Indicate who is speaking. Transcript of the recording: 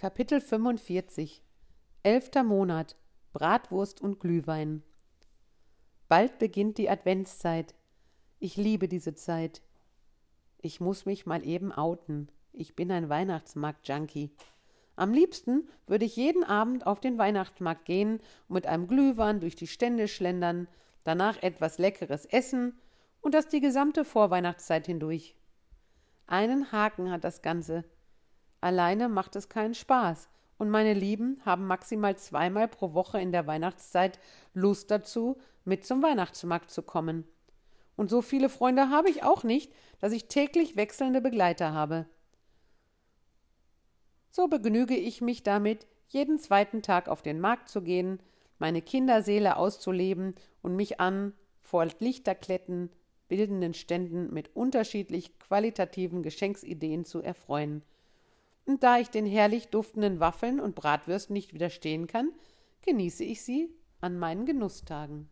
Speaker 1: Kapitel 45 Elfter Monat Bratwurst und Glühwein Bald beginnt die Adventszeit. Ich liebe diese Zeit. Ich muss mich mal eben outen. Ich bin ein Weihnachtsmarkt-Junkie. Am liebsten würde ich jeden Abend auf den Weihnachtsmarkt gehen und mit einem Glühwein durch die Stände schlendern, danach etwas Leckeres essen und das die gesamte Vorweihnachtszeit hindurch. Einen Haken hat das Ganze. Alleine macht es keinen Spaß, und meine Lieben haben maximal zweimal pro Woche in der Weihnachtszeit Lust dazu, mit zum Weihnachtsmarkt zu kommen. Und so viele Freunde habe ich auch nicht, dass ich täglich wechselnde Begleiter habe. So begnüge ich mich damit, jeden zweiten Tag auf den Markt zu gehen, meine Kinderseele auszuleben und mich an vor Lichterkletten bildenden Ständen mit unterschiedlich qualitativen Geschenksideen zu erfreuen – und da ich den herrlich duftenden Waffeln und Bratwürsten nicht widerstehen kann, genieße ich sie an meinen Genusstagen.